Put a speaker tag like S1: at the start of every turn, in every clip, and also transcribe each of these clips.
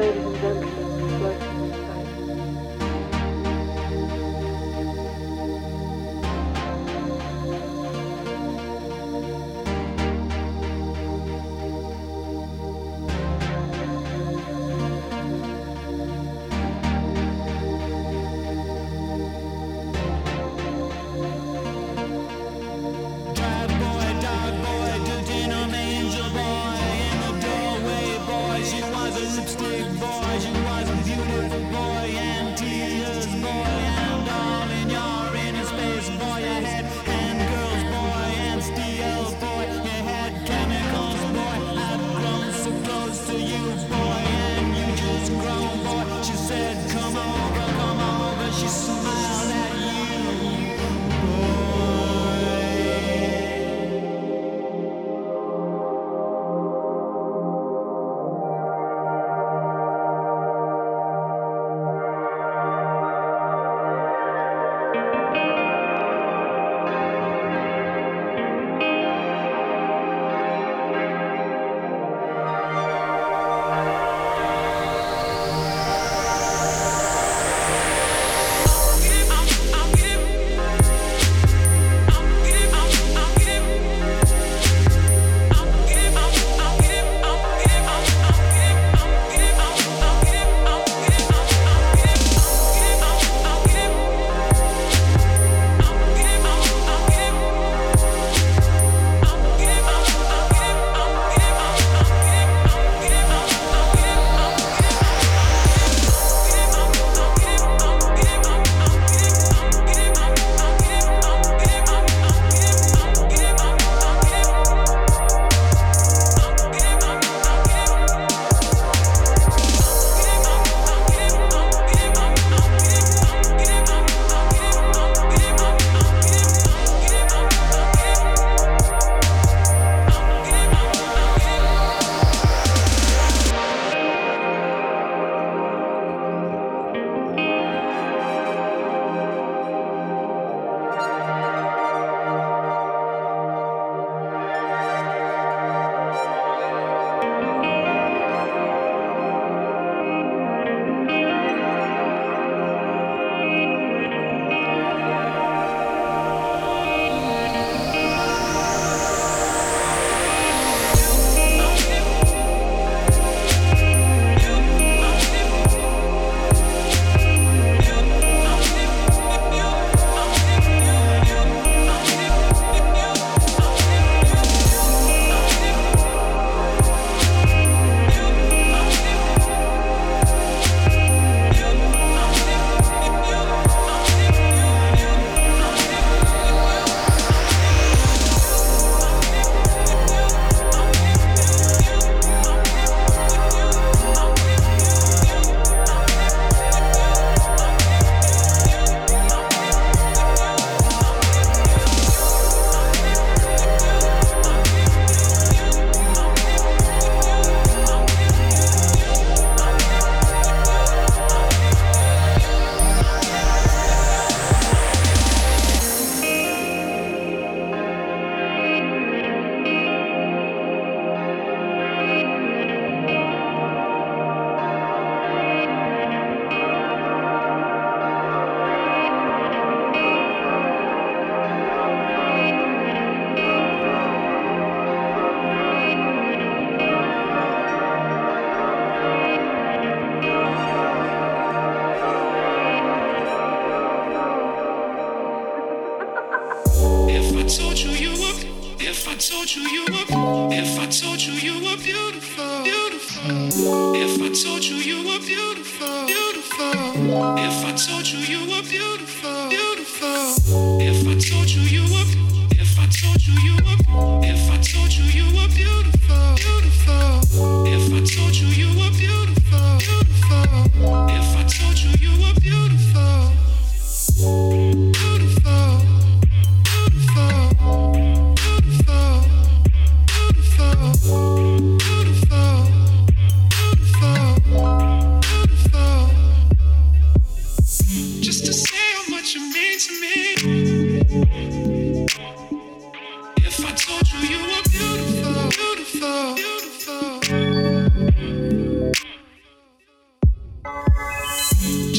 S1: ladies and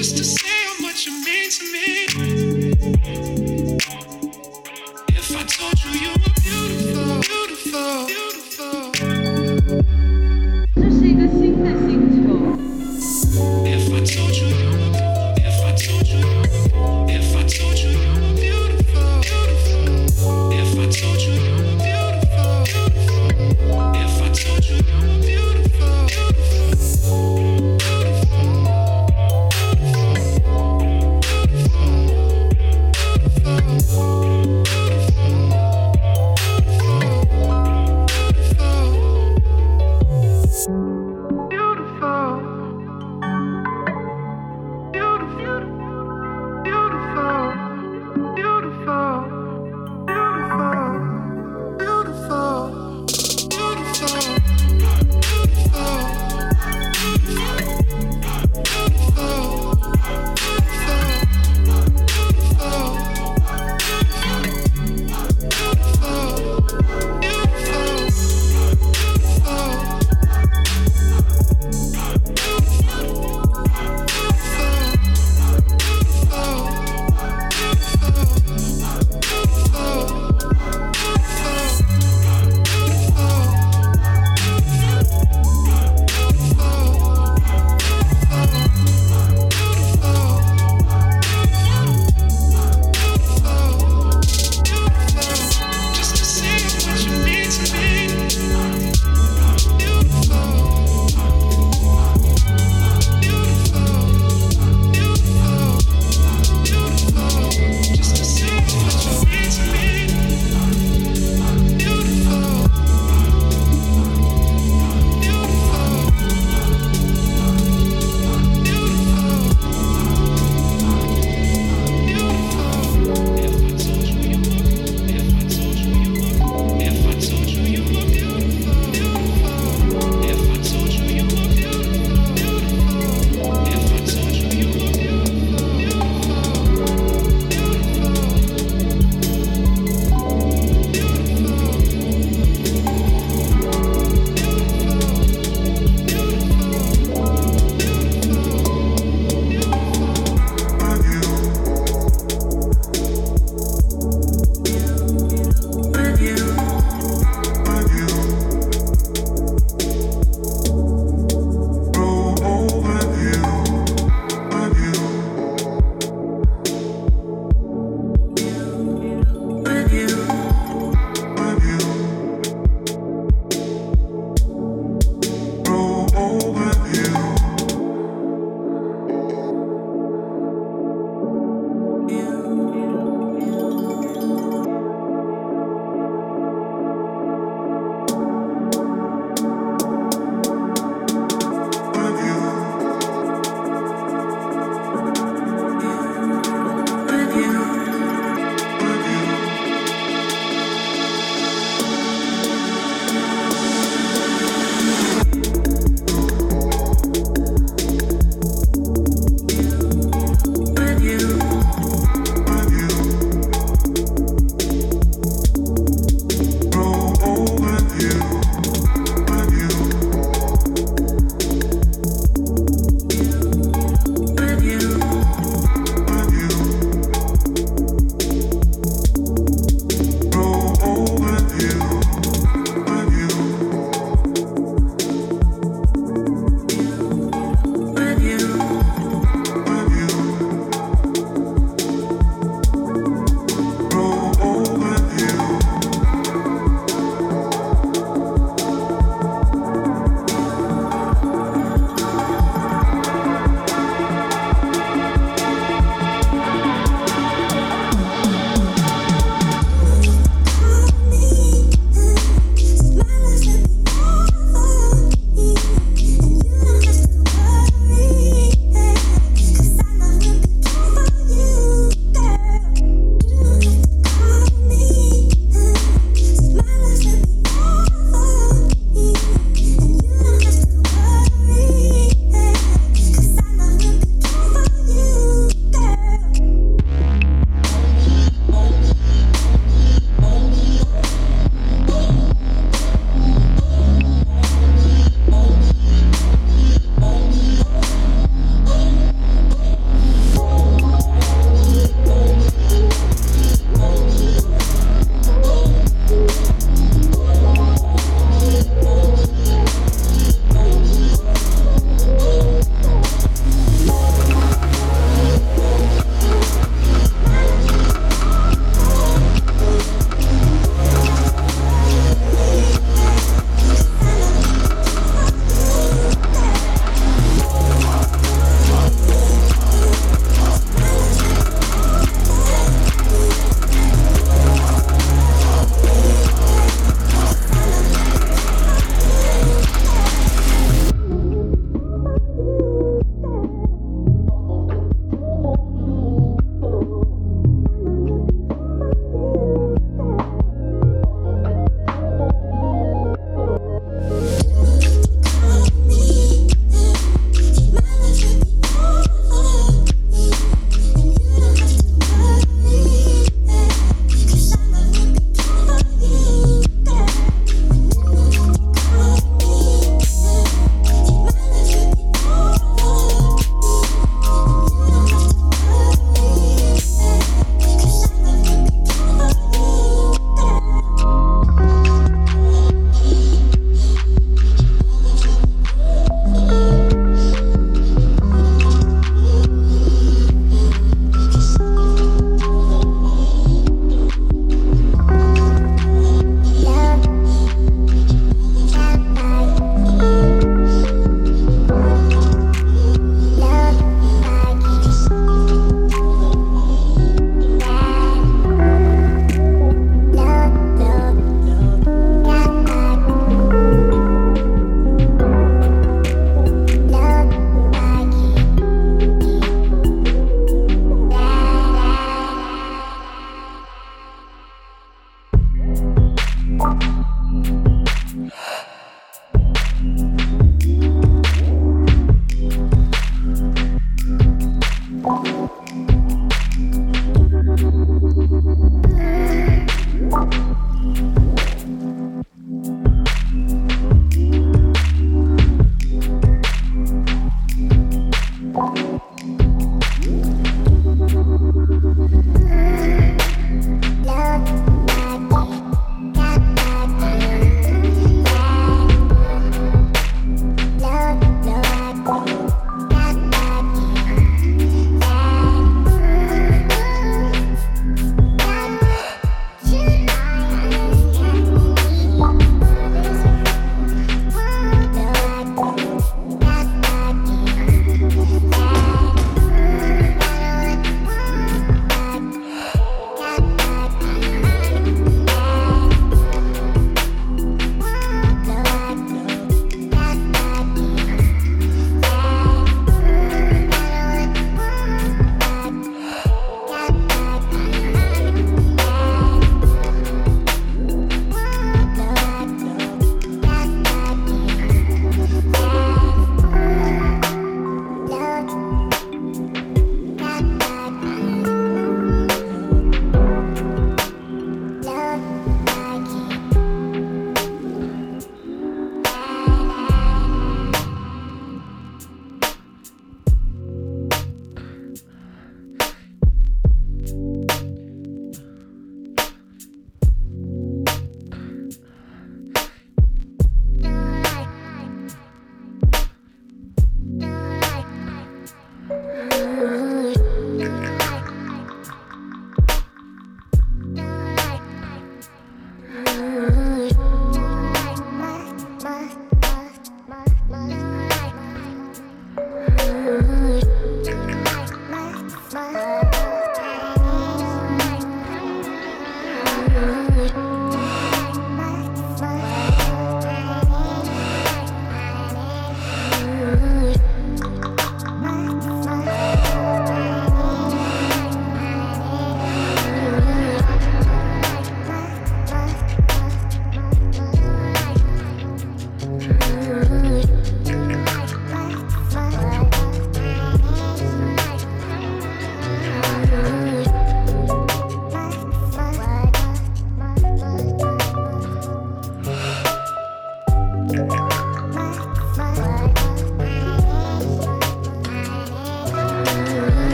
S2: just
S3: to say how much you mean to me.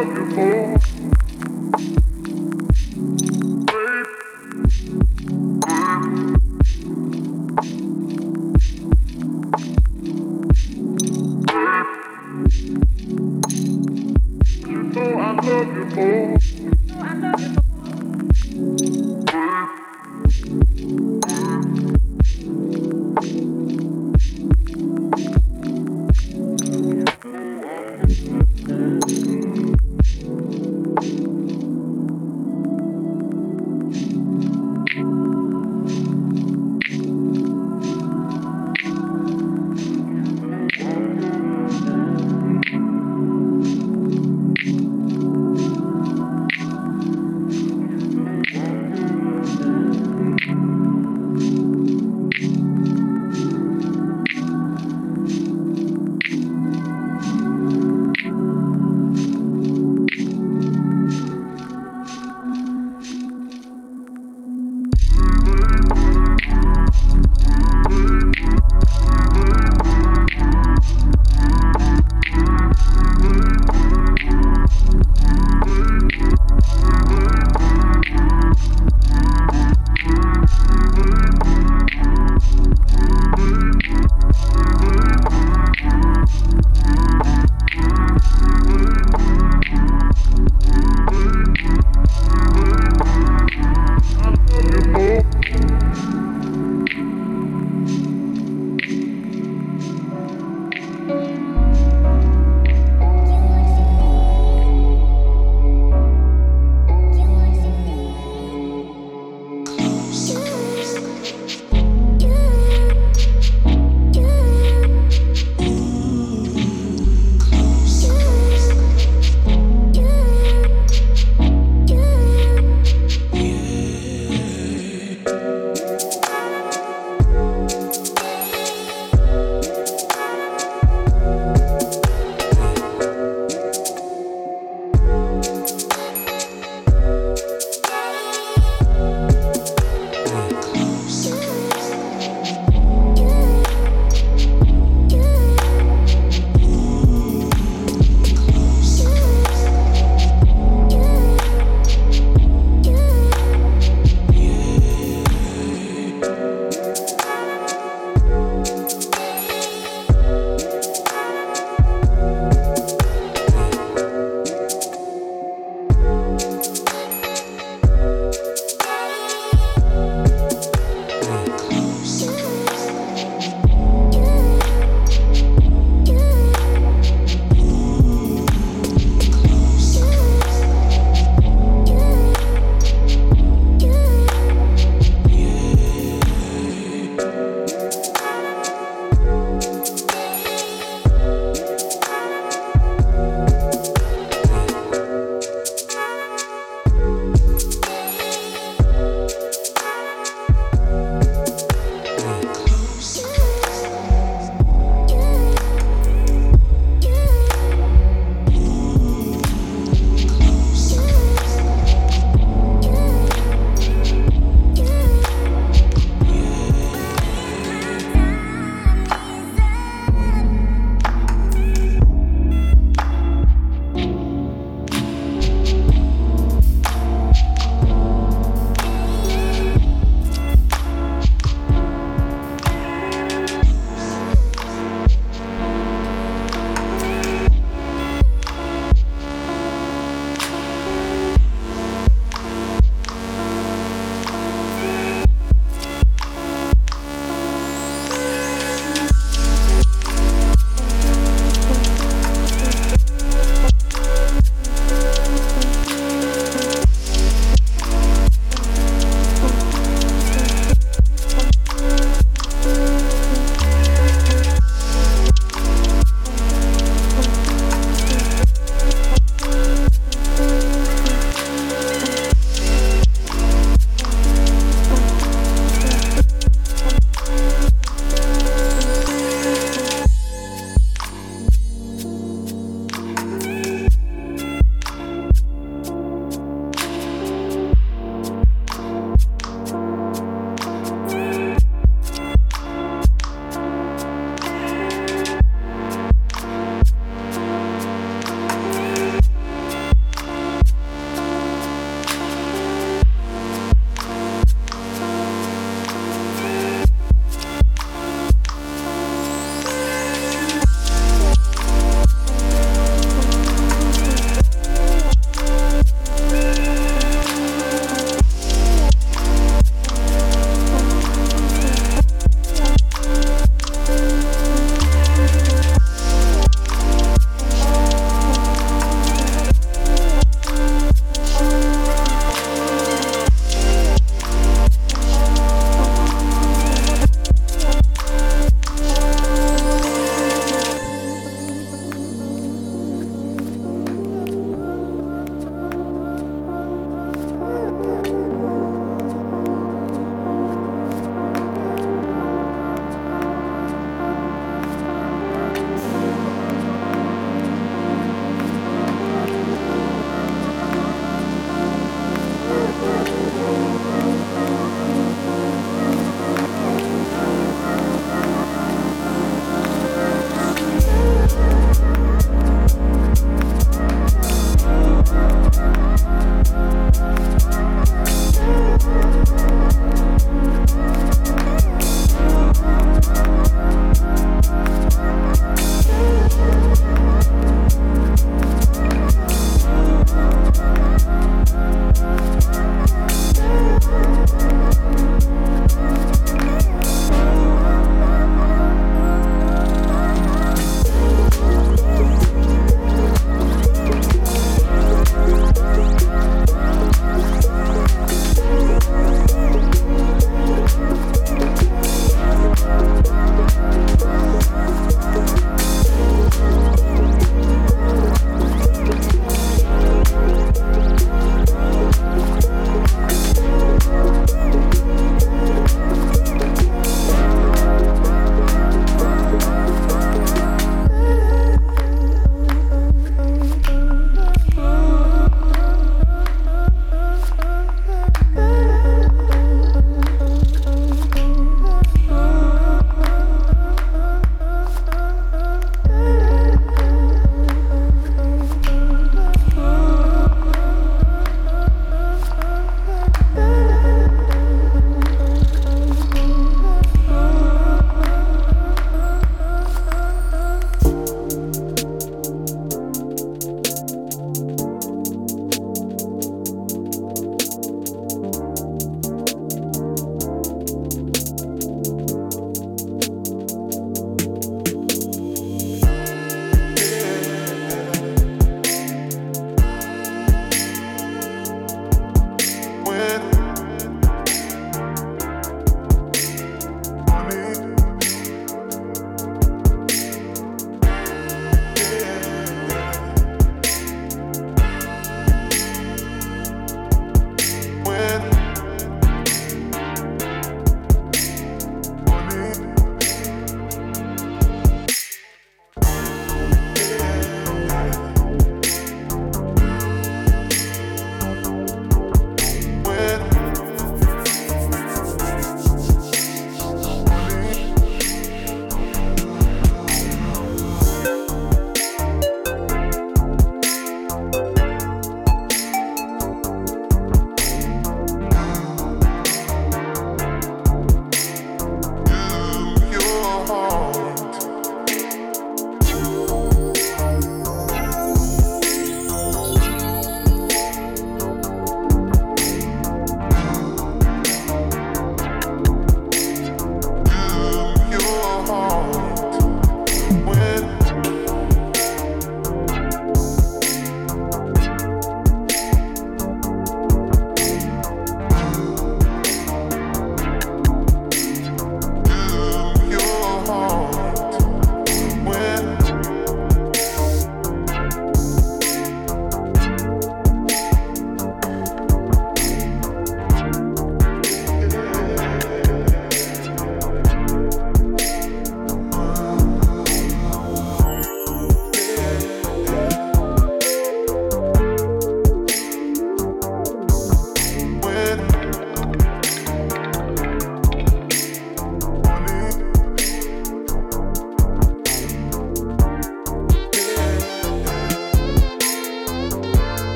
S3: love you
S4: more.